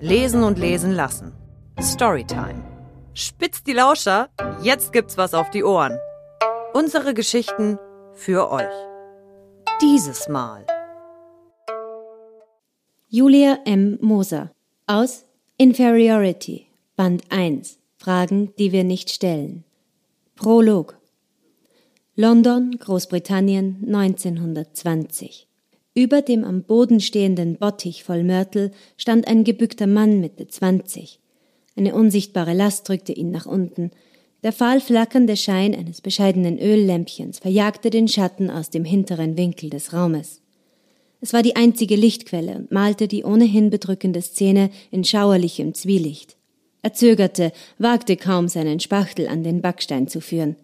Lesen und lesen lassen. Storytime. Spitzt die Lauscher, jetzt gibt's was auf die Ohren. Unsere Geschichten für euch. Dieses Mal. Julia M. Moser aus Inferiority, Band 1. Fragen, die wir nicht stellen. Prolog. London, Großbritannien, 1920. Über dem am Boden stehenden Bottich voll Mörtel stand ein gebückter Mann Mitte 20. Eine unsichtbare Last drückte ihn nach unten. Der fahl flackernde Schein eines bescheidenen Öllämpchens verjagte den Schatten aus dem hinteren Winkel des Raumes. Es war die einzige Lichtquelle und malte die ohnehin bedrückende Szene in schauerlichem Zwielicht. Er zögerte, wagte kaum seinen Spachtel an den Backstein zu führen.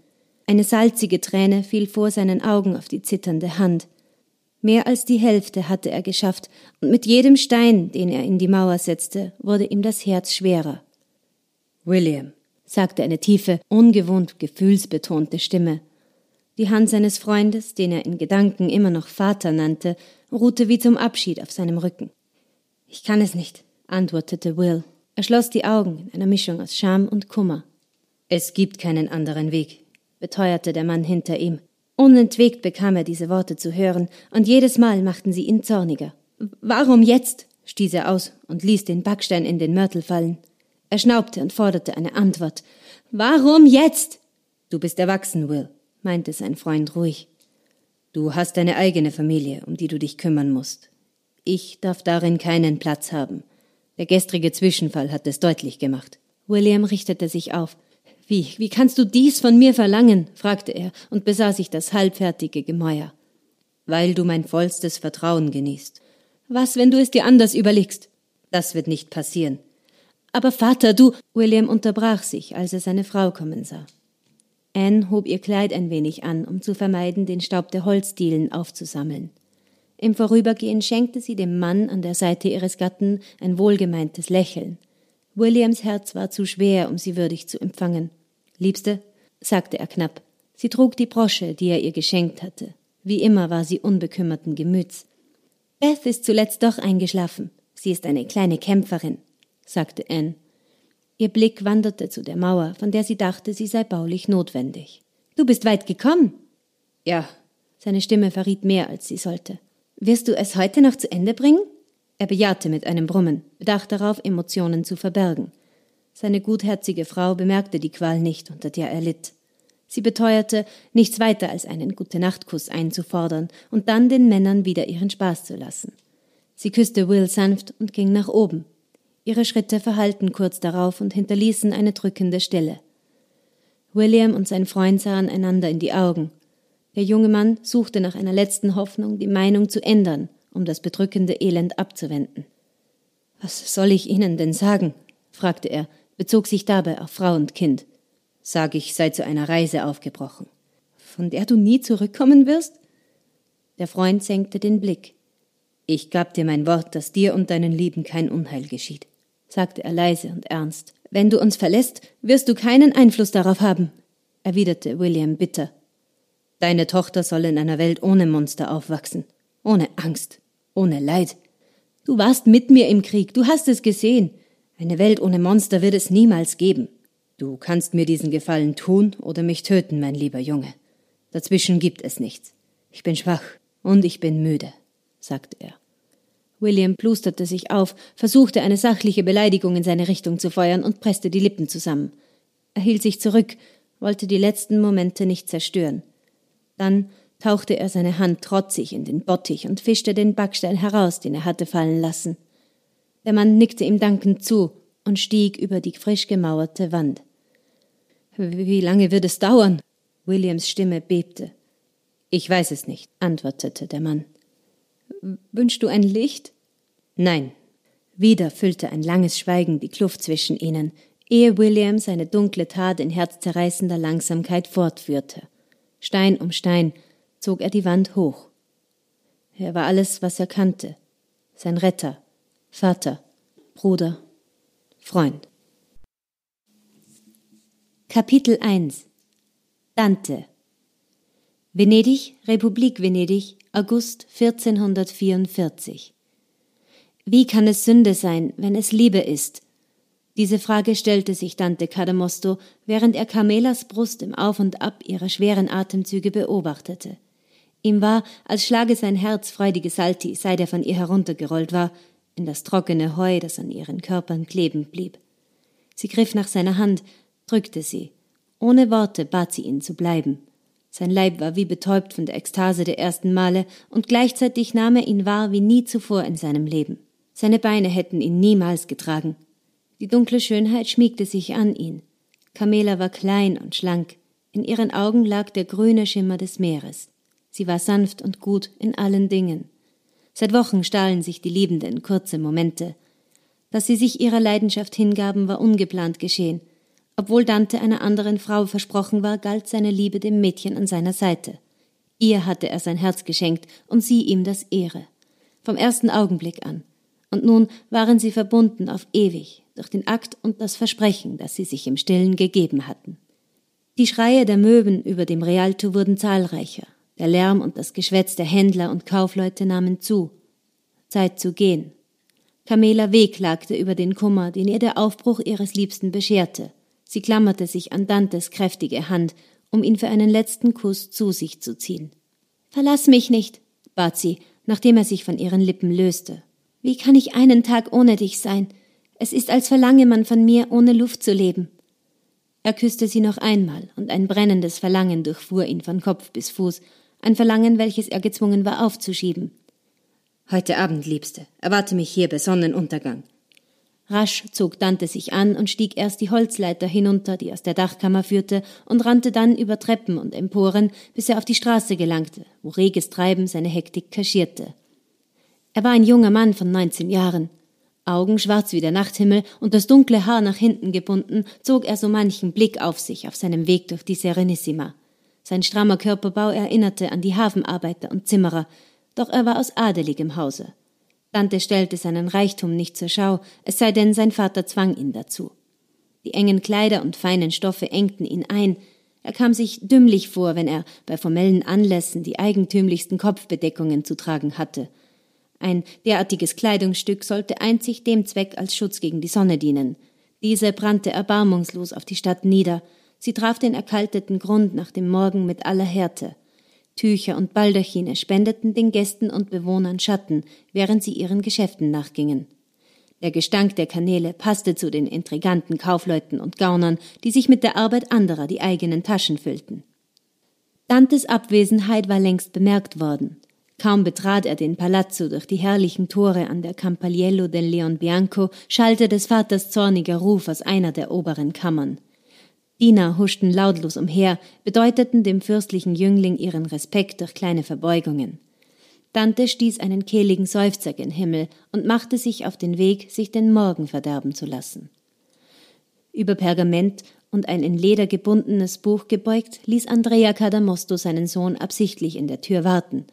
Eine salzige Träne fiel vor seinen Augen auf die zitternde Hand. Mehr als die Hälfte hatte er geschafft, und mit jedem Stein, den er in die Mauer setzte, wurde ihm das Herz schwerer. William, sagte eine tiefe, ungewohnt gefühlsbetonte Stimme. Die Hand seines Freundes, den er in Gedanken immer noch Vater nannte, ruhte wie zum Abschied auf seinem Rücken. Ich kann es nicht, antwortete Will. Er schloss die Augen in einer Mischung aus Scham und Kummer. Es gibt keinen anderen Weg, beteuerte der Mann hinter ihm. Unentwegt bekam er diese Worte zu hören, und jedes Mal machten sie ihn zorniger. Warum jetzt? stieß er aus und ließ den Backstein in den Mörtel fallen. Er schnaubte und forderte eine Antwort. Warum jetzt? Du bist erwachsen, Will, meinte sein Freund ruhig. Du hast deine eigene Familie, um die du dich kümmern musst. Ich darf darin keinen Platz haben. Der gestrige Zwischenfall hat es deutlich gemacht. William richtete sich auf. Wie, wie kannst du dies von mir verlangen? fragte er und besah sich das halbfertige Gemäuer. Weil du mein vollstes Vertrauen genießt. Was, wenn du es dir anders überlegst? Das wird nicht passieren. Aber Vater, du. William unterbrach sich, als er seine Frau kommen sah. Anne hob ihr Kleid ein wenig an, um zu vermeiden, den Staub der Holzdielen aufzusammeln. Im Vorübergehen schenkte sie dem Mann an der Seite ihres Gatten ein wohlgemeintes Lächeln. Williams Herz war zu schwer, um sie würdig zu empfangen. Liebste, sagte er knapp. Sie trug die Brosche, die er ihr geschenkt hatte. Wie immer war sie unbekümmerten Gemüts. Beth ist zuletzt doch eingeschlafen. Sie ist eine kleine Kämpferin sagte Anne. Ihr Blick wanderte zu der Mauer, von der sie dachte, sie sei baulich notwendig. Du bist weit gekommen. Ja. Seine Stimme verriet mehr, als sie sollte. Wirst du es heute noch zu Ende bringen? Er bejahte mit einem Brummen, bedacht darauf, Emotionen zu verbergen. Seine gutherzige Frau bemerkte die Qual nicht, unter der er litt. Sie beteuerte, nichts weiter als einen Gute-Nacht-Kuss einzufordern und dann den Männern wieder ihren Spaß zu lassen. Sie küsste Will sanft und ging nach oben, Ihre Schritte verhallten kurz darauf und hinterließen eine drückende Stille. William und sein Freund sahen einander in die Augen. Der junge Mann suchte nach einer letzten Hoffnung, die Meinung zu ändern, um das bedrückende Elend abzuwenden. Was soll ich Ihnen denn sagen? fragte er, bezog sich dabei auf Frau und Kind. Sag ich, sei zu einer Reise aufgebrochen. Von der du nie zurückkommen wirst? Der Freund senkte den Blick. Ich gab dir mein Wort, dass dir und deinen Lieben kein Unheil geschieht sagte er leise und ernst. Wenn du uns verlässt, wirst du keinen Einfluss darauf haben, erwiderte William bitter. Deine Tochter soll in einer Welt ohne Monster aufwachsen, ohne Angst, ohne Leid. Du warst mit mir im Krieg, du hast es gesehen. Eine Welt ohne Monster wird es niemals geben. Du kannst mir diesen Gefallen tun oder mich töten, mein lieber Junge. Dazwischen gibt es nichts. Ich bin schwach und ich bin müde, sagte er. William plusterte sich auf, versuchte eine sachliche Beleidigung in seine Richtung zu feuern und presste die Lippen zusammen. Er hielt sich zurück, wollte die letzten Momente nicht zerstören. Dann tauchte er seine Hand trotzig in den Bottich und fischte den Backstein heraus, den er hatte fallen lassen. Der Mann nickte ihm dankend zu und stieg über die frisch gemauerte Wand. Wie lange wird es dauern? Williams Stimme bebte. Ich weiß es nicht, antwortete der Mann. Wünschst du ein Licht? Nein. Wieder füllte ein langes Schweigen die Kluft zwischen ihnen, ehe William seine dunkle Tat in herzzerreißender Langsamkeit fortführte. Stein um Stein zog er die Wand hoch. Er war alles, was er kannte. Sein Retter, Vater, Bruder, Freund. Kapitel 1 Dante Venedig, Republik Venedig, August 1444. Wie kann es Sünde sein, wenn es Liebe ist? Diese Frage stellte sich Dante Cadamosto, während er Carmelas Brust im Auf und Ab ihrer schweren Atemzüge beobachtete. Ihm war, als schlage sein Herz freudige Salti, seit er von ihr heruntergerollt war, in das trockene Heu, das an ihren Körpern kleben blieb. Sie griff nach seiner Hand, drückte sie. Ohne Worte bat sie ihn zu bleiben. Sein Leib war wie betäubt von der Ekstase der ersten Male, und gleichzeitig nahm er ihn wahr wie nie zuvor in seinem Leben. Seine Beine hätten ihn niemals getragen. Die dunkle Schönheit schmiegte sich an ihn. Camela war klein und schlank. In ihren Augen lag der grüne Schimmer des Meeres. Sie war sanft und gut in allen Dingen. Seit Wochen stahlen sich die Liebenden kurze Momente. Dass sie sich ihrer Leidenschaft hingaben, war ungeplant geschehen. Obwohl Dante einer anderen Frau versprochen war, galt seine Liebe dem Mädchen an seiner Seite. Ihr hatte er sein Herz geschenkt und sie ihm das Ehre. Vom ersten Augenblick an. Und nun waren sie verbunden auf ewig durch den Akt und das Versprechen, das sie sich im Stillen gegeben hatten. Die Schreie der Möwen über dem Rialto wurden zahlreicher. Der Lärm und das Geschwätz der Händler und Kaufleute nahmen zu. Zeit zu gehen. Camela wehklagte über den Kummer, den ihr der Aufbruch ihres Liebsten bescherte. Sie klammerte sich an Dantes kräftige Hand, um ihn für einen letzten Kuss zu sich zu ziehen. Verlass mich nicht, bat sie, nachdem er sich von ihren Lippen löste. Wie kann ich einen Tag ohne dich sein? Es ist, als verlange man von mir, ohne Luft zu leben. Er küsste sie noch einmal, und ein brennendes Verlangen durchfuhr ihn von Kopf bis Fuß, ein Verlangen, welches er gezwungen war aufzuschieben. Heute Abend, Liebste, erwarte mich hier bei Sonnenuntergang. Rasch zog Dante sich an und stieg erst die Holzleiter hinunter, die aus der Dachkammer führte, und rannte dann über Treppen und Emporen, bis er auf die Straße gelangte, wo reges Treiben seine Hektik kaschierte. Er war ein junger Mann von neunzehn Jahren. Augen schwarz wie der Nachthimmel und das dunkle Haar nach hinten gebunden, zog er so manchen Blick auf sich auf seinem Weg durch die Serenissima. Sein strammer Körperbau erinnerte an die Hafenarbeiter und Zimmerer, doch er war aus adeligem Hause. Dante stellte seinen Reichtum nicht zur Schau, es sei denn, sein Vater zwang ihn dazu. Die engen Kleider und feinen Stoffe engten ihn ein, er kam sich dümmlich vor, wenn er bei formellen Anlässen die eigentümlichsten Kopfbedeckungen zu tragen hatte. Ein derartiges Kleidungsstück sollte einzig dem Zweck als Schutz gegen die Sonne dienen. Diese brannte erbarmungslos auf die Stadt nieder, sie traf den erkalteten Grund nach dem Morgen mit aller Härte. Tücher und Baldachine spendeten den Gästen und Bewohnern Schatten, während sie ihren Geschäften nachgingen. Der Gestank der Kanäle passte zu den intriganten Kaufleuten und Gaunern, die sich mit der Arbeit anderer die eigenen Taschen füllten. Dantes Abwesenheit war längst bemerkt worden. Kaum betrat er den Palazzo durch die herrlichen Tore an der Campaliello del Leon Bianco, schallte des Vaters zorniger Ruf aus einer der oberen Kammern. Diener huschten lautlos umher, bedeuteten dem fürstlichen Jüngling ihren Respekt durch kleine Verbeugungen. Dante stieß einen kehligen Seufzer gen Himmel und machte sich auf den Weg, sich den Morgen verderben zu lassen. Über Pergament und ein in Leder gebundenes Buch gebeugt, ließ Andrea Cadamosto seinen Sohn absichtlich in der Tür warten.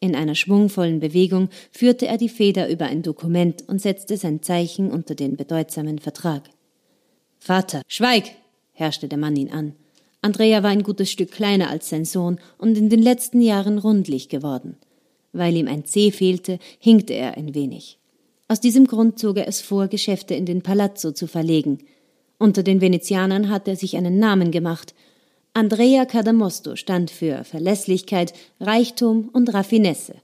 In einer schwungvollen Bewegung führte er die Feder über ein Dokument und setzte sein Zeichen unter den bedeutsamen Vertrag. Vater, schweig! Herrschte der Mann ihn an. Andrea war ein gutes Stück kleiner als sein Sohn und in den letzten Jahren rundlich geworden. Weil ihm ein Zeh fehlte, hinkte er ein wenig. Aus diesem Grund zog er es vor, Geschäfte in den Palazzo zu verlegen. Unter den Venezianern hatte er sich einen Namen gemacht. Andrea Cadamosto stand für Verlässlichkeit, Reichtum und Raffinesse.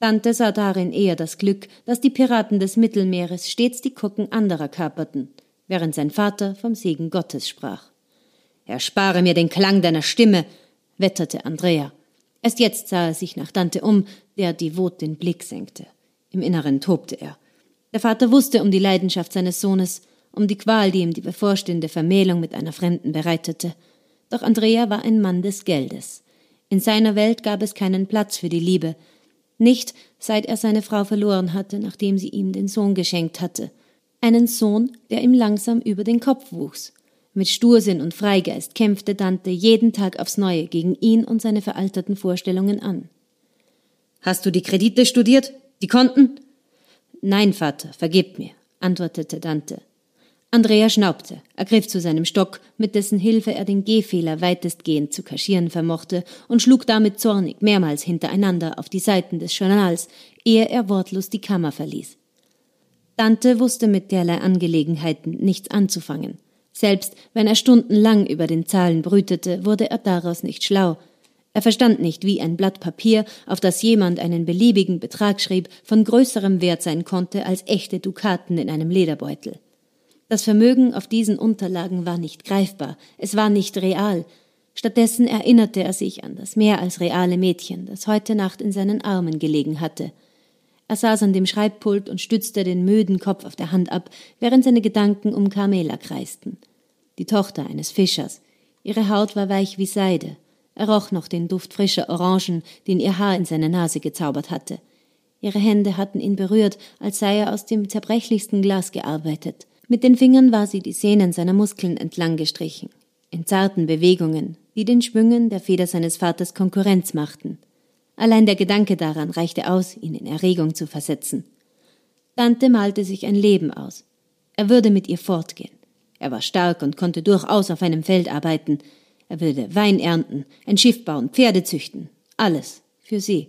Dante sah darin eher das Glück, dass die Piraten des Mittelmeeres stets die Kucken anderer kaperten während sein Vater vom Segen Gottes sprach. Erspare mir den Klang deiner Stimme, wetterte Andrea. Erst jetzt sah er sich nach Dante um, der devot den Blick senkte. Im Inneren tobte er. Der Vater wusste um die Leidenschaft seines Sohnes, um die Qual, die ihm die bevorstehende Vermählung mit einer Fremden bereitete. Doch Andrea war ein Mann des Geldes. In seiner Welt gab es keinen Platz für die Liebe, nicht seit er seine Frau verloren hatte, nachdem sie ihm den Sohn geschenkt hatte einen Sohn, der ihm langsam über den Kopf wuchs. Mit Stursinn und Freigeist kämpfte Dante jeden Tag aufs Neue gegen ihn und seine veralterten Vorstellungen an. Hast du die Kredite studiert? Die Konten? Nein, Vater, vergib mir, antwortete Dante. Andrea schnaubte, ergriff zu seinem Stock, mit dessen Hilfe er den Gehfehler weitestgehend zu kaschieren vermochte, und schlug damit zornig mehrmals hintereinander auf die Seiten des Journals, ehe er wortlos die Kammer verließ. Dante wusste mit derlei Angelegenheiten nichts anzufangen. Selbst wenn er stundenlang über den Zahlen brütete, wurde er daraus nicht schlau. Er verstand nicht, wie ein Blatt Papier, auf das jemand einen beliebigen Betrag schrieb, von größerem Wert sein konnte als echte Dukaten in einem Lederbeutel. Das Vermögen auf diesen Unterlagen war nicht greifbar, es war nicht real. Stattdessen erinnerte er sich an das mehr als reale Mädchen, das heute Nacht in seinen Armen gelegen hatte – er saß an dem Schreibpult und stützte den müden Kopf auf der Hand ab, während seine Gedanken um Carmela kreisten. Die Tochter eines Fischers. Ihre Haut war weich wie Seide. Er roch noch den Duft frischer Orangen, den ihr Haar in seine Nase gezaubert hatte. Ihre Hände hatten ihn berührt, als sei er aus dem zerbrechlichsten Glas gearbeitet. Mit den Fingern war sie die Sehnen seiner Muskeln entlang gestrichen, in zarten Bewegungen, die den Schwüngen der Feder seines Vaters Konkurrenz machten. Allein der Gedanke daran reichte aus, ihn in Erregung zu versetzen. Dante malte sich ein Leben aus. Er würde mit ihr fortgehen. Er war stark und konnte durchaus auf einem Feld arbeiten. Er würde Wein ernten, ein Schiff bauen, Pferde züchten. Alles für sie.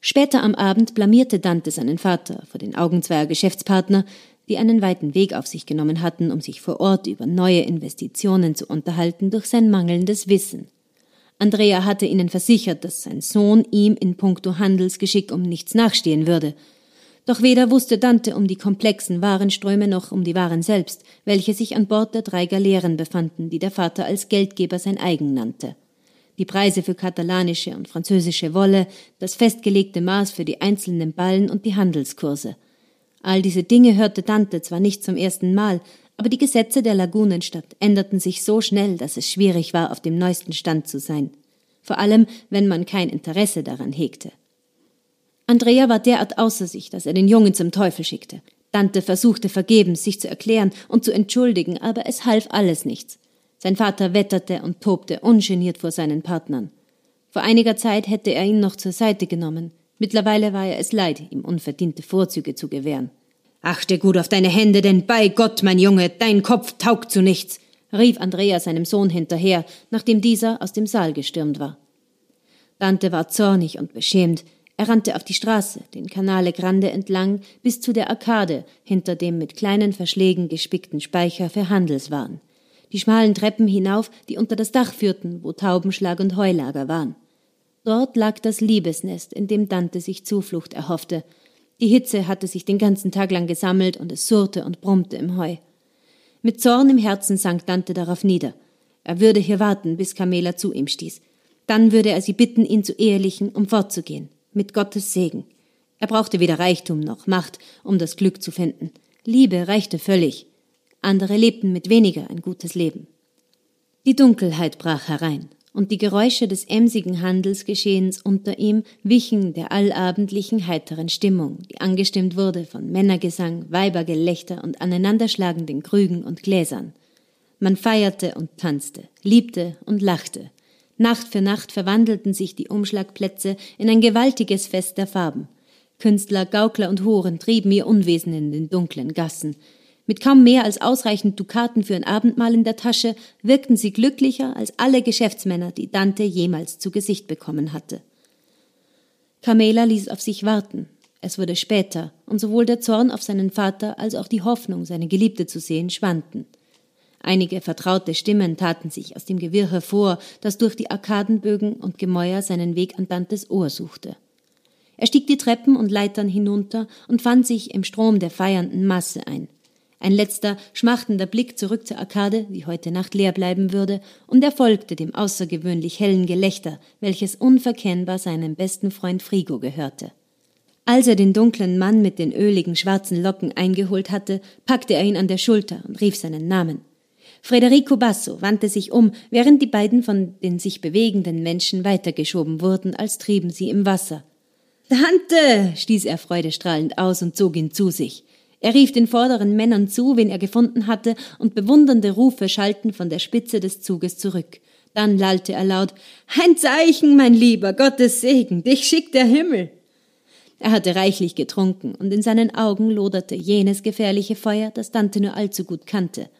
Später am Abend blamierte Dante seinen Vater vor den Augen zweier Geschäftspartner, die einen weiten Weg auf sich genommen hatten, um sich vor Ort über neue Investitionen zu unterhalten durch sein mangelndes Wissen. Andrea hatte ihnen versichert, dass sein Sohn ihm in puncto Handelsgeschick um nichts nachstehen würde. Doch weder wusste Dante um die komplexen Warenströme noch um die Waren selbst, welche sich an Bord der drei Galeeren befanden, die der Vater als Geldgeber sein eigen nannte. Die Preise für katalanische und französische Wolle, das festgelegte Maß für die einzelnen Ballen und die Handelskurse. All diese Dinge hörte Dante zwar nicht zum ersten Mal, aber die Gesetze der Lagunenstadt änderten sich so schnell, dass es schwierig war, auf dem neuesten Stand zu sein. Vor allem, wenn man kein Interesse daran hegte. Andrea war derart außer sich, dass er den Jungen zum Teufel schickte. Dante versuchte vergebens, sich zu erklären und zu entschuldigen, aber es half alles nichts. Sein Vater wetterte und tobte ungeniert vor seinen Partnern. Vor einiger Zeit hätte er ihn noch zur Seite genommen. Mittlerweile war er es leid, ihm unverdiente Vorzüge zu gewähren. Achte gut auf deine Hände, denn bei Gott, mein Junge, dein Kopf taugt zu nichts, rief Andrea seinem Sohn hinterher, nachdem dieser aus dem Saal gestürmt war. Dante war zornig und beschämt. Er rannte auf die Straße, den Canale Grande entlang, bis zu der Arkade, hinter dem mit kleinen Verschlägen gespickten Speicher für Handelswaren. Die schmalen Treppen hinauf, die unter das Dach führten, wo Taubenschlag und Heulager waren. Dort lag das Liebesnest, in dem Dante sich Zuflucht erhoffte, die Hitze hatte sich den ganzen Tag lang gesammelt und es surrte und brummte im Heu. Mit Zorn im Herzen sank Dante darauf nieder. Er würde hier warten, bis Camela zu ihm stieß. Dann würde er sie bitten, ihn zu ehelichen, um fortzugehen. Mit Gottes Segen. Er brauchte weder Reichtum noch Macht, um das Glück zu finden. Liebe reichte völlig. Andere lebten mit weniger ein gutes Leben. Die Dunkelheit brach herein und die Geräusche des emsigen Handelsgeschehens unter ihm wichen der allabendlichen heiteren Stimmung, die angestimmt wurde von Männergesang, Weibergelächter und aneinanderschlagenden Krügen und Gläsern. Man feierte und tanzte, liebte und lachte. Nacht für Nacht verwandelten sich die Umschlagplätze in ein gewaltiges Fest der Farben. Künstler, Gaukler und Horen trieben ihr Unwesen in den dunklen Gassen. Mit kaum mehr als ausreichend Dukaten für ein Abendmahl in der Tasche wirkten sie glücklicher als alle Geschäftsmänner, die Dante jemals zu Gesicht bekommen hatte. Carmela ließ auf sich warten. Es wurde später, und sowohl der Zorn auf seinen Vater als auch die Hoffnung, seine Geliebte zu sehen, schwanden. Einige vertraute Stimmen taten sich aus dem Gewirr hervor, das durch die Arkadenbögen und Gemäuer seinen Weg an Dantes Ohr suchte. Er stieg die Treppen und Leitern hinunter und fand sich im Strom der feiernden Masse ein. Ein letzter, schmachtender Blick zurück zur Arkade, die heute Nacht leer bleiben würde, und er folgte dem außergewöhnlich hellen Gelächter, welches unverkennbar seinem besten Freund Frigo gehörte. Als er den dunklen Mann mit den öligen schwarzen Locken eingeholt hatte, packte er ihn an der Schulter und rief seinen Namen. Federico Basso wandte sich um, während die beiden von den sich bewegenden Menschen weitergeschoben wurden, als trieben sie im Wasser. Dante! stieß er freudestrahlend aus und zog ihn zu sich. Er rief den vorderen Männern zu, wen er gefunden hatte, und bewundernde Rufe schallten von der Spitze des Zuges zurück. Dann lallte er laut Ein Zeichen, mein Lieber, Gottes Segen, dich schickt der Himmel. Er hatte reichlich getrunken, und in seinen Augen loderte jenes gefährliche Feuer, das Dante nur allzu gut kannte.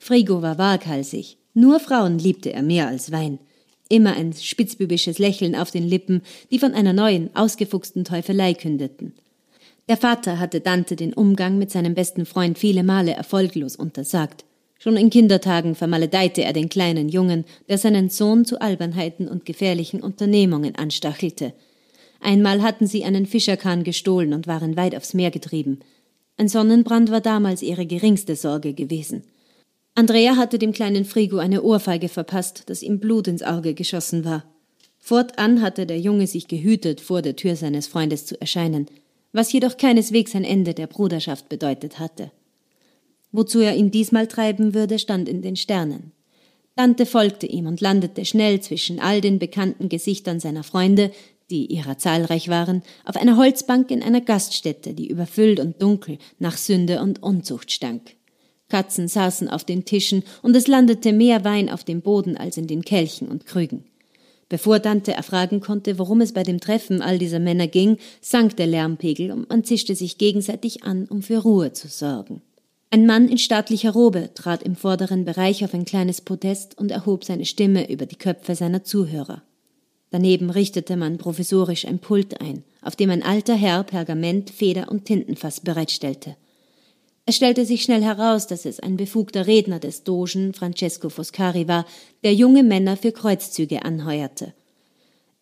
Frigo war waghalsig. Nur Frauen liebte er mehr als Wein. Immer ein spitzbübisches Lächeln auf den Lippen, die von einer neuen, ausgefuchsten Teufelei kündeten. Der Vater hatte Dante den Umgang mit seinem besten Freund viele Male erfolglos untersagt. Schon in Kindertagen vermaledeite er den kleinen Jungen, der seinen Sohn zu Albernheiten und gefährlichen Unternehmungen anstachelte. Einmal hatten sie einen Fischerkahn gestohlen und waren weit aufs Meer getrieben. Ein Sonnenbrand war damals ihre geringste Sorge gewesen. Andrea hatte dem kleinen Frigo eine Ohrfeige verpasst, dass ihm Blut ins Auge geschossen war. Fortan hatte der Junge sich gehütet, vor der Tür seines Freundes zu erscheinen, was jedoch keineswegs ein Ende der Bruderschaft bedeutet hatte. Wozu er ihn diesmal treiben würde, stand in den Sternen. Dante folgte ihm und landete schnell zwischen all den bekannten Gesichtern seiner Freunde, die ihrer zahlreich waren, auf einer Holzbank in einer Gaststätte, die überfüllt und dunkel nach Sünde und Unzucht stank. Katzen saßen auf den Tischen, und es landete mehr Wein auf dem Boden als in den Kelchen und Krügen. Bevor Dante erfragen konnte, worum es bei dem Treffen all dieser Männer ging, sank der Lärmpegel und man zischte sich gegenseitig an, um für Ruhe zu sorgen. Ein Mann in staatlicher Robe trat im vorderen Bereich auf ein kleines Podest und erhob seine Stimme über die Köpfe seiner Zuhörer. Daneben richtete man provisorisch ein Pult ein, auf dem ein alter Herr Pergament, Feder und Tintenfass bereitstellte. Es stellte sich schnell heraus, dass es ein befugter Redner des Dogen Francesco Foscari war, der junge Männer für Kreuzzüge anheuerte.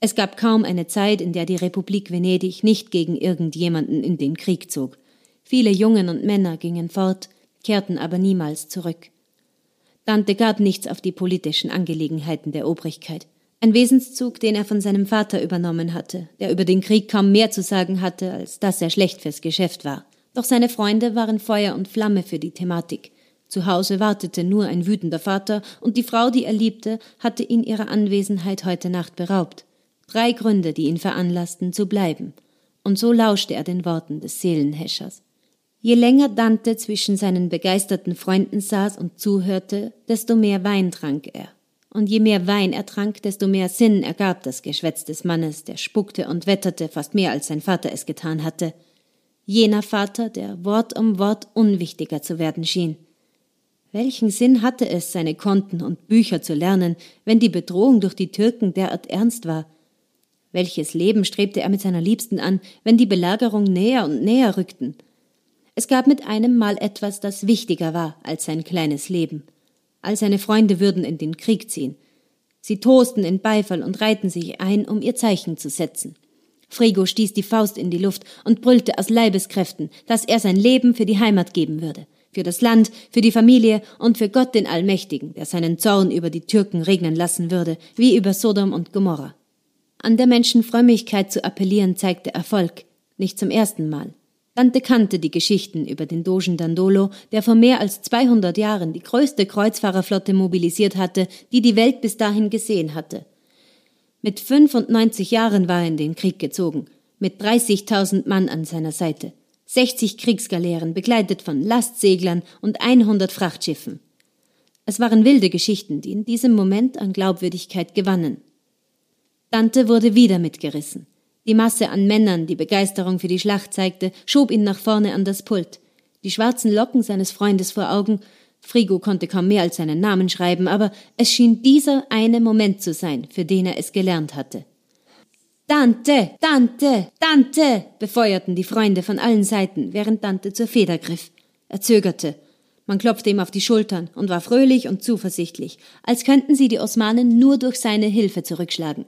Es gab kaum eine Zeit, in der die Republik Venedig nicht gegen irgendjemanden in den Krieg zog. Viele Jungen und Männer gingen fort, kehrten aber niemals zurück. Dante gab nichts auf die politischen Angelegenheiten der Obrigkeit. Ein Wesenszug, den er von seinem Vater übernommen hatte, der über den Krieg kaum mehr zu sagen hatte, als dass er schlecht fürs Geschäft war. Doch seine Freunde waren Feuer und Flamme für die Thematik. Zu Hause wartete nur ein wütender Vater, und die Frau, die er liebte, hatte ihn ihrer Anwesenheit heute Nacht beraubt. Drei Gründe, die ihn veranlassten, zu bleiben. Und so lauschte er den Worten des Seelenhäschers. Je länger Dante zwischen seinen begeisterten Freunden saß und zuhörte, desto mehr Wein trank er. Und je mehr Wein er trank, desto mehr Sinn ergab das Geschwätz des Mannes, der spuckte und wetterte fast mehr als sein Vater es getan hatte. Jener Vater, der Wort um Wort unwichtiger zu werden schien. Welchen Sinn hatte es, seine Konten und Bücher zu lernen, wenn die Bedrohung durch die Türken derart ernst war? Welches Leben strebte er mit seiner Liebsten an, wenn die Belagerung näher und näher rückten? Es gab mit einem Mal etwas, das wichtiger war als sein kleines Leben. All seine Freunde würden in den Krieg ziehen. Sie tosten in Beifall und reihten sich ein, um ihr Zeichen zu setzen. Frigo stieß die Faust in die Luft und brüllte aus Leibeskräften, dass er sein Leben für die Heimat geben würde, für das Land, für die Familie und für Gott den Allmächtigen, der seinen Zorn über die Türken regnen lassen würde, wie über Sodom und Gomorra. An der Menschen Frömmigkeit zu appellieren zeigte Erfolg, nicht zum ersten Mal. Dante kannte die Geschichten über den Dogen Dandolo, der vor mehr als 200 Jahren die größte Kreuzfahrerflotte mobilisiert hatte, die die Welt bis dahin gesehen hatte. Mit 95 Jahren war er in den Krieg gezogen, mit 30.000 Mann an seiner Seite, 60 Kriegsgaleeren begleitet von Lastseglern und 100 Frachtschiffen. Es waren wilde Geschichten, die in diesem Moment an Glaubwürdigkeit gewannen. Dante wurde wieder mitgerissen. Die Masse an Männern, die Begeisterung für die Schlacht zeigte, schob ihn nach vorne an das Pult. Die schwarzen Locken seines Freundes vor Augen. Frigo konnte kaum mehr als seinen Namen schreiben, aber es schien dieser eine Moment zu sein, für den er es gelernt hatte. Dante, Dante, Dante, befeuerten die Freunde von allen Seiten, während Dante zur Feder griff. Er zögerte. Man klopfte ihm auf die Schultern und war fröhlich und zuversichtlich, als könnten sie die Osmanen nur durch seine Hilfe zurückschlagen.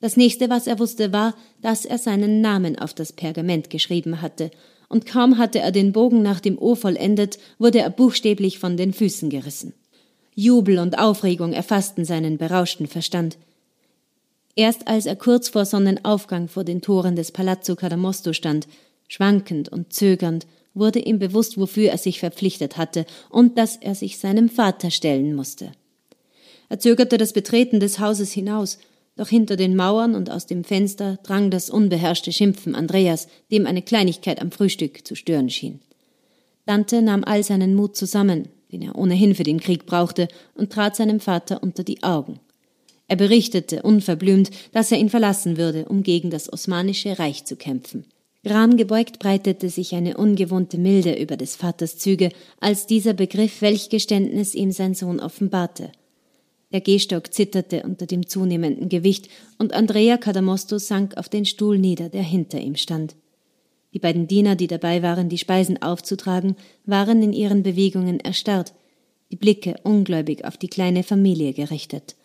Das nächste, was er wusste, war, dass er seinen Namen auf das Pergament geschrieben hatte, und kaum hatte er den Bogen nach dem O vollendet, wurde er buchstäblich von den Füßen gerissen. Jubel und Aufregung erfassten seinen berauschten Verstand. Erst als er kurz vor Sonnenaufgang vor den Toren des Palazzo Cadamosto stand, schwankend und zögernd, wurde ihm bewusst, wofür er sich verpflichtet hatte und dass er sich seinem Vater stellen musste. Er zögerte das Betreten des Hauses hinaus, doch hinter den Mauern und aus dem Fenster drang das unbeherrschte Schimpfen Andreas, dem eine Kleinigkeit am Frühstück zu stören schien. Dante nahm all seinen Mut zusammen, den er ohnehin für den Krieg brauchte, und trat seinem Vater unter die Augen. Er berichtete unverblümt, dass er ihn verlassen würde, um gegen das Osmanische Reich zu kämpfen. Gramgebeugt breitete sich eine ungewohnte Milde über des Vaters Züge, als dieser begriff, welch Geständnis ihm sein Sohn offenbarte – der Gehstock zitterte unter dem zunehmenden Gewicht, und Andrea Cadamosto sank auf den Stuhl nieder, der hinter ihm stand. Die beiden Diener, die dabei waren, die Speisen aufzutragen, waren in ihren Bewegungen erstarrt, die Blicke ungläubig auf die kleine Familie gerichtet.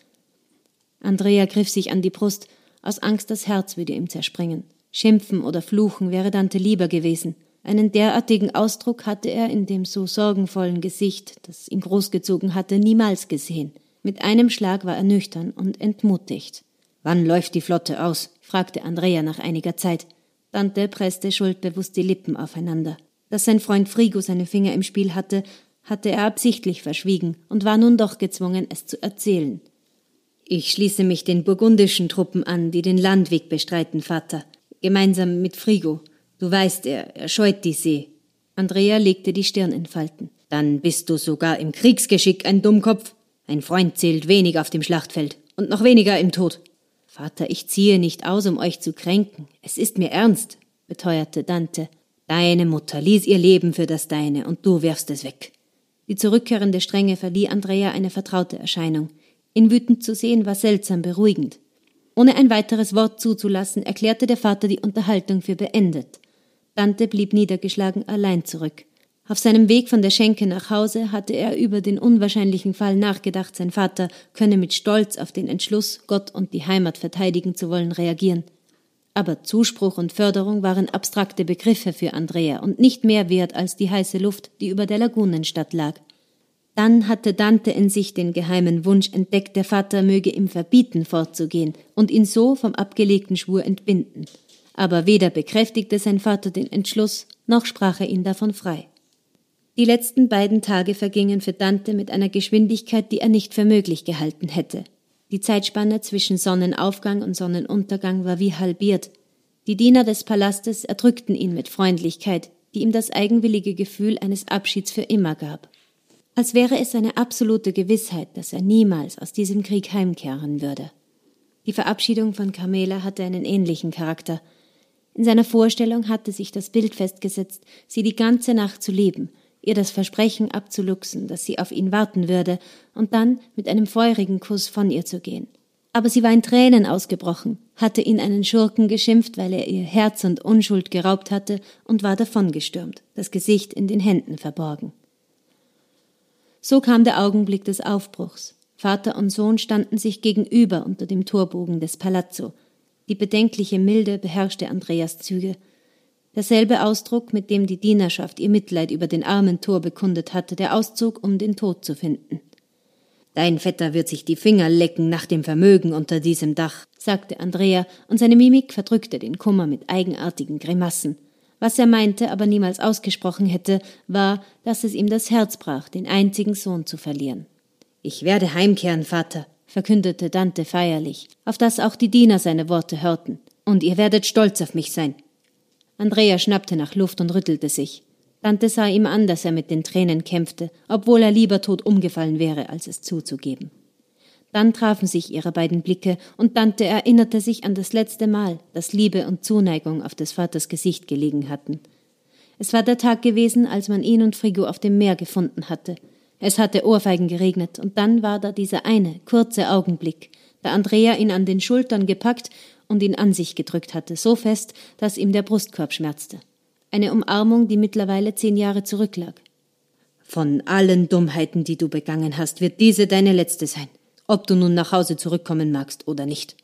Andrea griff sich an die Brust, aus Angst das Herz würde ihm zerspringen. Schimpfen oder fluchen wäre Dante lieber gewesen. Einen derartigen Ausdruck hatte er in dem so sorgenvollen Gesicht, das ihn großgezogen hatte, niemals gesehen. Mit einem Schlag war er nüchtern und entmutigt. Wann läuft die Flotte aus? fragte Andrea nach einiger Zeit. Dante presste schuldbewusst die Lippen aufeinander. Dass sein Freund Frigo seine Finger im Spiel hatte, hatte er absichtlich verschwiegen und war nun doch gezwungen, es zu erzählen. Ich schließe mich den burgundischen Truppen an, die den Landweg bestreiten, Vater, gemeinsam mit Frigo. Du weißt, er, er scheut die See. Andrea legte die Stirn in Falten. Dann bist du sogar im Kriegsgeschick ein Dummkopf. Ein Freund zählt wenig auf dem Schlachtfeld und noch weniger im Tod. Vater, ich ziehe nicht aus, um euch zu kränken. Es ist mir ernst, beteuerte Dante. Deine Mutter ließ ihr Leben für das Deine und du wirfst es weg. Die zurückkehrende Strenge verlieh Andrea eine vertraute Erscheinung. Ihn wütend zu sehen war seltsam beruhigend. Ohne ein weiteres Wort zuzulassen, erklärte der Vater die Unterhaltung für beendet. Dante blieb niedergeschlagen allein zurück. Auf seinem Weg von der Schenke nach Hause hatte er über den unwahrscheinlichen Fall nachgedacht, sein Vater könne mit Stolz auf den Entschluss, Gott und die Heimat verteidigen zu wollen, reagieren. Aber Zuspruch und Förderung waren abstrakte Begriffe für Andrea und nicht mehr wert als die heiße Luft, die über der Lagunenstadt lag. Dann hatte Dante in sich den geheimen Wunsch entdeckt, der Vater möge ihm verbieten, fortzugehen und ihn so vom abgelegten Schwur entbinden. Aber weder bekräftigte sein Vater den Entschluss, noch sprach er ihn davon frei. Die letzten beiden Tage vergingen für Dante mit einer Geschwindigkeit, die er nicht für möglich gehalten hätte. Die Zeitspanne zwischen Sonnenaufgang und Sonnenuntergang war wie halbiert. Die Diener des Palastes erdrückten ihn mit Freundlichkeit, die ihm das eigenwillige Gefühl eines Abschieds für immer gab als wäre es eine absolute Gewissheit, dass er niemals aus diesem Krieg heimkehren würde. Die Verabschiedung von Carmela hatte einen ähnlichen Charakter. In seiner Vorstellung hatte sich das Bild festgesetzt, sie die ganze Nacht zu lieben, ihr das Versprechen abzuluxen, dass sie auf ihn warten würde, und dann mit einem feurigen Kuss von ihr zu gehen. Aber sie war in Tränen ausgebrochen, hatte ihn einen Schurken geschimpft, weil er ihr Herz und Unschuld geraubt hatte, und war davongestürmt, das Gesicht in den Händen verborgen. So kam der Augenblick des Aufbruchs. Vater und Sohn standen sich gegenüber unter dem Torbogen des Palazzo. Die bedenkliche Milde beherrschte Andreas Züge. Derselbe Ausdruck, mit dem die Dienerschaft ihr Mitleid über den armen Tor bekundet hatte, der Auszug, um den Tod zu finden. Dein Vetter wird sich die Finger lecken nach dem Vermögen unter diesem Dach, sagte Andrea, und seine Mimik verdrückte den Kummer mit eigenartigen Grimassen. Was er meinte, aber niemals ausgesprochen hätte, war, dass es ihm das Herz brach, den einzigen Sohn zu verlieren. Ich werde heimkehren, Vater, verkündete Dante feierlich, auf das auch die Diener seine Worte hörten. Und ihr werdet stolz auf mich sein. Andrea schnappte nach Luft und rüttelte sich. Dante sah ihm an, dass er mit den Tränen kämpfte, obwohl er lieber tot umgefallen wäre, als es zuzugeben. Dann trafen sich ihre beiden Blicke, und Dante erinnerte sich an das letzte Mal, dass Liebe und Zuneigung auf des Vaters Gesicht gelegen hatten. Es war der Tag gewesen, als man ihn und Frigo auf dem Meer gefunden hatte. Es hatte Ohrfeigen geregnet, und dann war da dieser eine, kurze Augenblick, da Andrea ihn an den Schultern gepackt und ihn an sich gedrückt hatte, so fest, dass ihm der Brustkorb schmerzte. Eine Umarmung, die mittlerweile zehn Jahre zurücklag. Von allen Dummheiten, die du begangen hast, wird diese deine letzte sein ob du nun nach Hause zurückkommen magst oder nicht.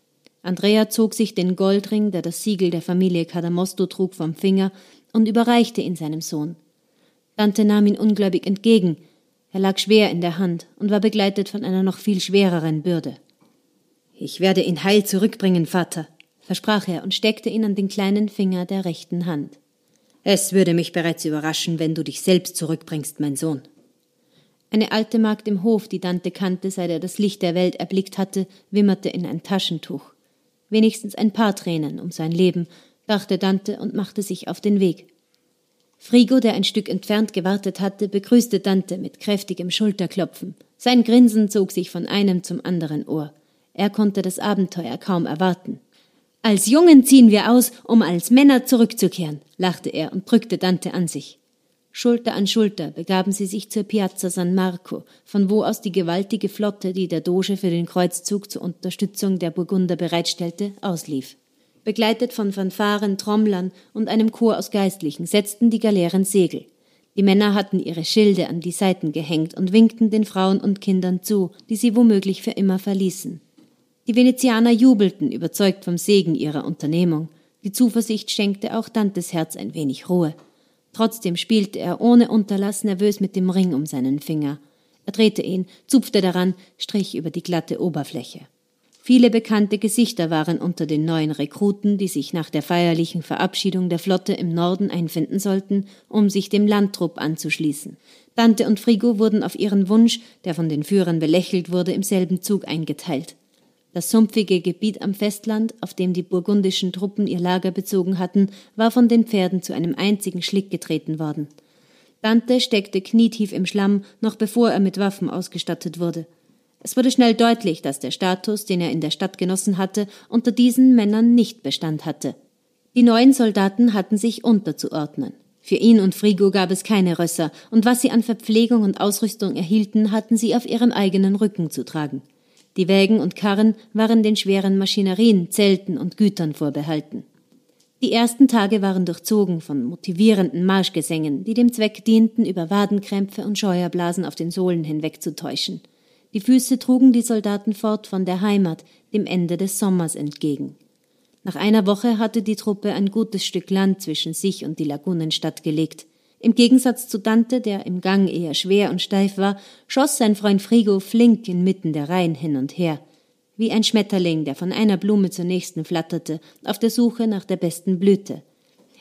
Andrea zog sich den Goldring, der das Siegel der Familie Cadamosto trug, vom Finger und überreichte ihn seinem Sohn. Dante nahm ihn ungläubig entgegen. Er lag schwer in der Hand und war begleitet von einer noch viel schwereren Bürde. Ich werde ihn heil zurückbringen, Vater, versprach er und steckte ihn an den kleinen Finger der rechten Hand. Es würde mich bereits überraschen, wenn du dich selbst zurückbringst, mein Sohn. Eine alte Magd im Hof, die Dante kannte, seit er das Licht der Welt erblickt hatte, wimmerte in ein Taschentuch. Wenigstens ein paar Tränen um sein Leben, dachte Dante und machte sich auf den Weg. Frigo, der ein Stück entfernt gewartet hatte, begrüßte Dante mit kräftigem Schulterklopfen. Sein Grinsen zog sich von einem zum anderen Ohr. Er konnte das Abenteuer kaum erwarten. Als Jungen ziehen wir aus, um als Männer zurückzukehren, lachte er und drückte Dante an sich. Schulter an Schulter begaben sie sich zur Piazza San Marco, von wo aus die gewaltige Flotte, die der Doge für den Kreuzzug zur Unterstützung der Burgunder bereitstellte, auslief. Begleitet von Fanfaren, Trommlern und einem Chor aus Geistlichen setzten die Galeeren Segel. Die Männer hatten ihre Schilde an die Seiten gehängt und winkten den Frauen und Kindern zu, die sie womöglich für immer verließen. Die Venezianer jubelten, überzeugt vom Segen ihrer Unternehmung. Die Zuversicht schenkte auch Dantes Herz ein wenig Ruhe. Trotzdem spielte er ohne Unterlass nervös mit dem Ring um seinen Finger. Er drehte ihn, zupfte daran, strich über die glatte Oberfläche. Viele bekannte Gesichter waren unter den neuen Rekruten, die sich nach der feierlichen Verabschiedung der Flotte im Norden einfinden sollten, um sich dem Landtrupp anzuschließen. Dante und Frigo wurden auf ihren Wunsch, der von den Führern belächelt wurde, im selben Zug eingeteilt. Das sumpfige Gebiet am Festland, auf dem die burgundischen Truppen ihr Lager bezogen hatten, war von den Pferden zu einem einzigen Schlick getreten worden. Dante steckte knietief im Schlamm, noch bevor er mit Waffen ausgestattet wurde. Es wurde schnell deutlich, dass der Status, den er in der Stadt genossen hatte, unter diesen Männern nicht Bestand hatte. Die neuen Soldaten hatten sich unterzuordnen. Für ihn und Frigo gab es keine Rösser, und was sie an Verpflegung und Ausrüstung erhielten, hatten sie auf ihrem eigenen Rücken zu tragen. Die Wägen und Karren waren den schweren Maschinerien, Zelten und Gütern vorbehalten. Die ersten Tage waren durchzogen von motivierenden Marschgesängen, die dem Zweck dienten, über Wadenkrämpfe und Scheuerblasen auf den Sohlen hinwegzutäuschen. Die Füße trugen die Soldaten fort von der Heimat, dem Ende des Sommers entgegen. Nach einer Woche hatte die Truppe ein gutes Stück Land zwischen sich und die Lagunenstadt gelegt. Im Gegensatz zu Dante, der im Gang eher schwer und steif war, schoss sein Freund Frigo flink inmitten der Reihen hin und her, wie ein Schmetterling, der von einer Blume zur nächsten flatterte, auf der Suche nach der besten Blüte.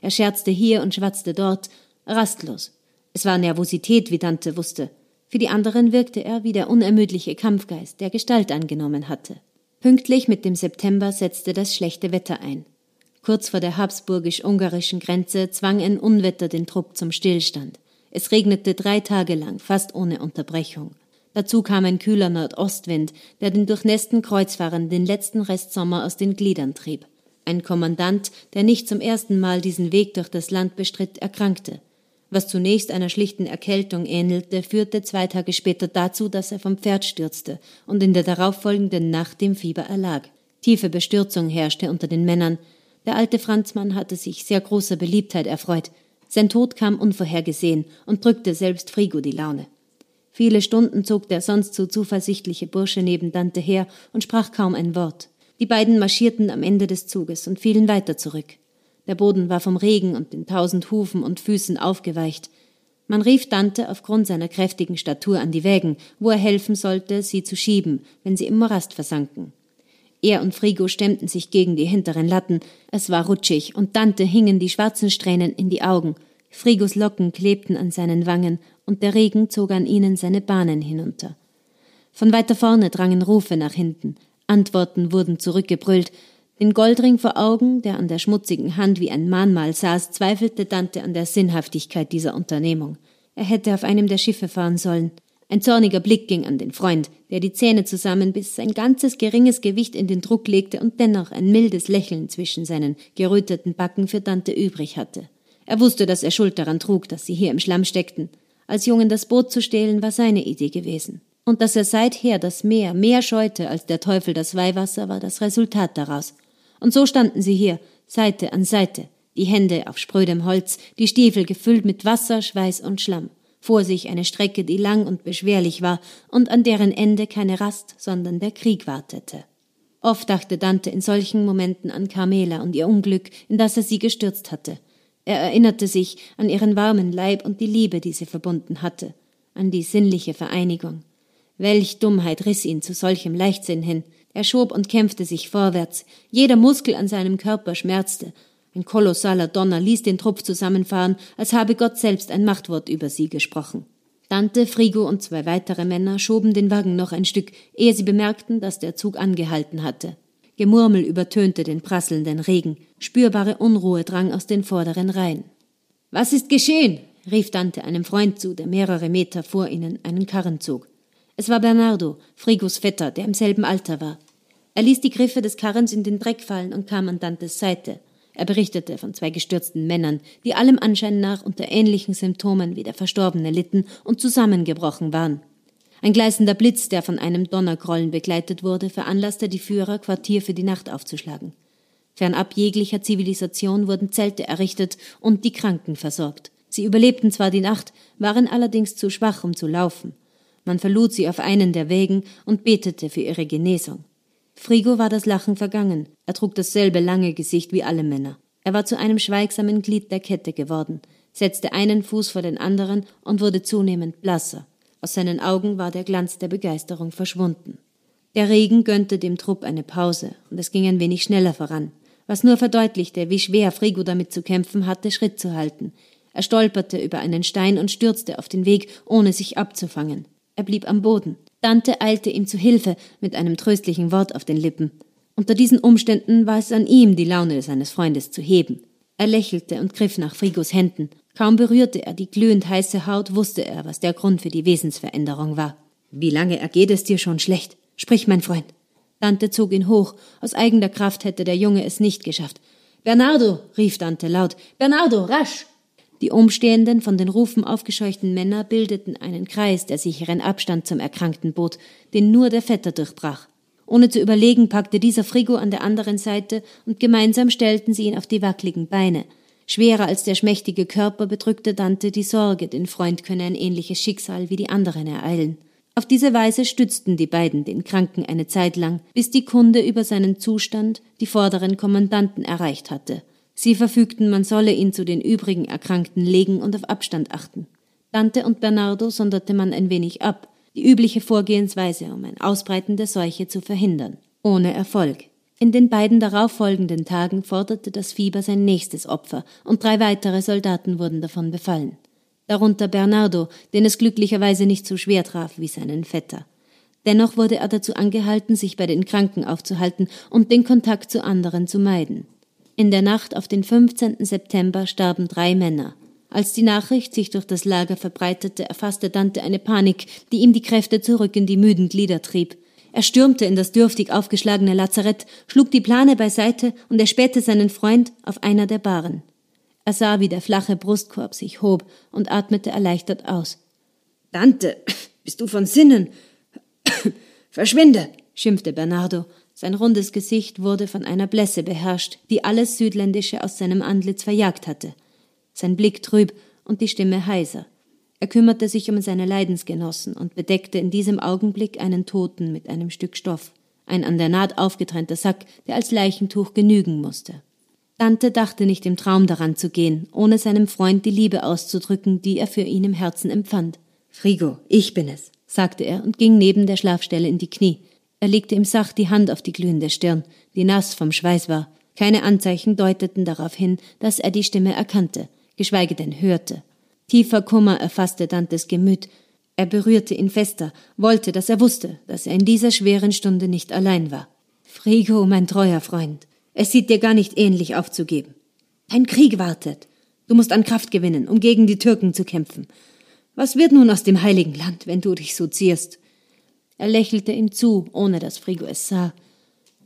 Er scherzte hier und schwatzte dort, rastlos. Es war Nervosität, wie Dante wusste. Für die anderen wirkte er wie der unermüdliche Kampfgeist, der Gestalt angenommen hatte. Pünktlich mit dem September setzte das schlechte Wetter ein. Kurz vor der habsburgisch-ungarischen Grenze zwang ein Unwetter den Trupp zum Stillstand. Es regnete drei Tage lang, fast ohne Unterbrechung. Dazu kam ein kühler Nordostwind, der den durchnässten Kreuzfahrern den letzten Restsommer aus den Gliedern trieb. Ein Kommandant, der nicht zum ersten Mal diesen Weg durch das Land bestritt, erkrankte. Was zunächst einer schlichten Erkältung ähnelte, führte zwei Tage später dazu, dass er vom Pferd stürzte und in der darauffolgenden Nacht dem Fieber erlag. Tiefe Bestürzung herrschte unter den Männern. Der alte Franzmann hatte sich sehr großer Beliebtheit erfreut. Sein Tod kam unvorhergesehen und drückte selbst Frigo die Laune. Viele Stunden zog der sonst so zuversichtliche Bursche neben Dante her und sprach kaum ein Wort. Die beiden marschierten am Ende des Zuges und fielen weiter zurück. Der Boden war vom Regen und den tausend Hufen und Füßen aufgeweicht. Man rief Dante aufgrund seiner kräftigen Statur an die Wägen, wo er helfen sollte, sie zu schieben, wenn sie im Morast versanken. Er und Frigo stemmten sich gegen die hinteren Latten. Es war rutschig und Dante hingen die schwarzen Strähnen in die Augen. Frigos Locken klebten an seinen Wangen und der Regen zog an ihnen seine Bahnen hinunter. Von weiter vorne drangen Rufe nach hinten. Antworten wurden zurückgebrüllt. Den Goldring vor Augen, der an der schmutzigen Hand wie ein Mahnmal saß, zweifelte Dante an der Sinnhaftigkeit dieser Unternehmung. Er hätte auf einem der Schiffe fahren sollen. Ein zorniger Blick ging an den Freund, der die Zähne zusammenbiss, sein ganzes geringes Gewicht in den Druck legte und dennoch ein mildes Lächeln zwischen seinen geröteten Backen für Dante übrig hatte. Er wusste, dass er Schuld daran trug, dass sie hier im Schlamm steckten. Als Jungen das Boot zu stehlen, war seine Idee gewesen. Und dass er seither das Meer mehr scheute als der Teufel das Weihwasser, war das Resultat daraus. Und so standen sie hier, Seite an Seite, die Hände auf sprödem Holz, die Stiefel gefüllt mit Wasser, Schweiß und Schlamm. Vor sich eine Strecke, die lang und beschwerlich war und an deren Ende keine Rast, sondern der Krieg wartete. Oft dachte Dante in solchen Momenten an Carmela und ihr Unglück, in das er sie gestürzt hatte. Er erinnerte sich an ihren warmen Leib und die Liebe, die sie verbunden hatte, an die sinnliche Vereinigung. Welch Dummheit riss ihn zu solchem Leichtsinn hin, er schob und kämpfte sich vorwärts. Jeder Muskel an seinem Körper schmerzte. Ein kolossaler Donner ließ den Trupp zusammenfahren, als habe Gott selbst ein Machtwort über sie gesprochen. Dante, Frigo und zwei weitere Männer schoben den Wagen noch ein Stück, ehe sie bemerkten, dass der Zug angehalten hatte. Gemurmel übertönte den prasselnden Regen. Spürbare Unruhe drang aus den vorderen Reihen. Was ist geschehen? rief Dante einem Freund zu, der mehrere Meter vor ihnen einen Karren zog. Es war Bernardo, Frigos Vetter, der im selben Alter war. Er ließ die Griffe des Karrens in den Dreck fallen und kam an Dantes Seite. Er berichtete von zwei gestürzten Männern, die allem Anschein nach unter ähnlichen Symptomen wie der Verstorbene litten und zusammengebrochen waren. Ein gleißender Blitz, der von einem Donnergrollen begleitet wurde, veranlasste die Führer, Quartier für die Nacht aufzuschlagen. Fernab jeglicher Zivilisation wurden Zelte errichtet und die Kranken versorgt. Sie überlebten zwar die Nacht, waren allerdings zu schwach, um zu laufen. Man verlud sie auf einen der Wägen und betete für ihre Genesung. Frigo war das Lachen vergangen. Er trug dasselbe lange Gesicht wie alle Männer. Er war zu einem schweigsamen Glied der Kette geworden, setzte einen Fuß vor den anderen und wurde zunehmend blasser. Aus seinen Augen war der Glanz der Begeisterung verschwunden. Der Regen gönnte dem Trupp eine Pause, und es ging ein wenig schneller voran, was nur verdeutlichte, wie schwer Frigo damit zu kämpfen hatte, Schritt zu halten. Er stolperte über einen Stein und stürzte auf den Weg, ohne sich abzufangen. Er blieb am Boden. Dante eilte ihm zu Hilfe mit einem tröstlichen Wort auf den Lippen. Unter diesen Umständen war es an ihm, die Laune seines Freundes zu heben. Er lächelte und griff nach Frigos Händen. Kaum berührte er die glühend heiße Haut, wusste er, was der Grund für die Wesensveränderung war. Wie lange ergeht es dir schon schlecht? Sprich, mein Freund. Dante zog ihn hoch. Aus eigener Kraft hätte der Junge es nicht geschafft. Bernardo, rief Dante laut. Bernardo, rasch! Die umstehenden, von den Rufen aufgescheuchten Männer bildeten einen Kreis, der sicheren Abstand zum Erkrankten bot, den nur der Vetter durchbrach. Ohne zu überlegen, packte dieser Frigo an der anderen Seite und gemeinsam stellten sie ihn auf die wackligen Beine. Schwerer als der schmächtige Körper bedrückte Dante die Sorge, den Freund könne ein ähnliches Schicksal wie die anderen ereilen. Auf diese Weise stützten die beiden den Kranken eine Zeit lang, bis die Kunde über seinen Zustand die vorderen Kommandanten erreicht hatte. Sie verfügten, man solle ihn zu den übrigen Erkrankten legen und auf Abstand achten. Dante und Bernardo sonderte man ein wenig ab, die übliche Vorgehensweise, um ein Ausbreiten der Seuche zu verhindern. Ohne Erfolg. In den beiden darauffolgenden Tagen forderte das Fieber sein nächstes Opfer, und drei weitere Soldaten wurden davon befallen. Darunter Bernardo, den es glücklicherweise nicht so schwer traf wie seinen Vetter. Dennoch wurde er dazu angehalten, sich bei den Kranken aufzuhalten und den Kontakt zu anderen zu meiden. In der Nacht auf den 15. September starben drei Männer, als die Nachricht sich durch das Lager verbreitete, erfasste Dante eine Panik, die ihm die Kräfte zurück in die müden Glieder trieb. Er stürmte in das dürftig aufgeschlagene Lazarett, schlug die Plane beiseite und erspähte seinen Freund auf einer der Baren. Er sah, wie der flache Brustkorb sich hob und atmete erleichtert aus. Dante, bist du von Sinnen? Verschwinde, schimpfte Bernardo. Sein rundes Gesicht wurde von einer Blässe beherrscht, die alles Südländische aus seinem Antlitz verjagt hatte sein Blick trüb und die Stimme heiser. Er kümmerte sich um seine Leidensgenossen und bedeckte in diesem Augenblick einen Toten mit einem Stück Stoff, ein an der Naht aufgetrennter Sack, der als Leichentuch genügen musste. Dante dachte nicht im Traum daran zu gehen, ohne seinem Freund die Liebe auszudrücken, die er für ihn im Herzen empfand. Frigo, ich bin es, sagte er und ging neben der Schlafstelle in die Knie. Er legte ihm sacht die Hand auf die glühende Stirn, die nass vom Schweiß war. Keine Anzeichen deuteten darauf hin, dass er die Stimme erkannte geschweige denn hörte. Tiefer Kummer erfasste Dantes Gemüt. Er berührte ihn fester, wollte, dass er wusste, dass er in dieser schweren Stunde nicht allein war. Frigo, mein treuer Freund, es sieht dir gar nicht ähnlich aufzugeben. Dein Krieg wartet. Du musst an Kraft gewinnen, um gegen die Türken zu kämpfen. Was wird nun aus dem heiligen Land, wenn du dich so zierst? Er lächelte ihm zu, ohne dass Frigo es sah.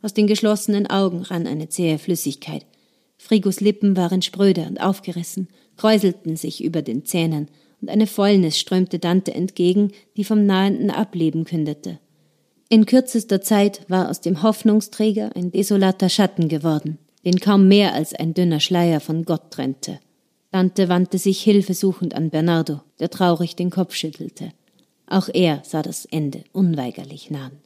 Aus den geschlossenen Augen rann eine zähe Flüssigkeit. Frigos Lippen waren spröde und aufgerissen, kräuselten sich über den Zähnen, und eine Fäulnis strömte Dante entgegen, die vom nahenden Ableben kündete. In kürzester Zeit war aus dem Hoffnungsträger ein desolater Schatten geworden, den kaum mehr als ein dünner Schleier von Gott trennte. Dante wandte sich hilfesuchend an Bernardo, der traurig den Kopf schüttelte. Auch er sah das Ende unweigerlich nahen.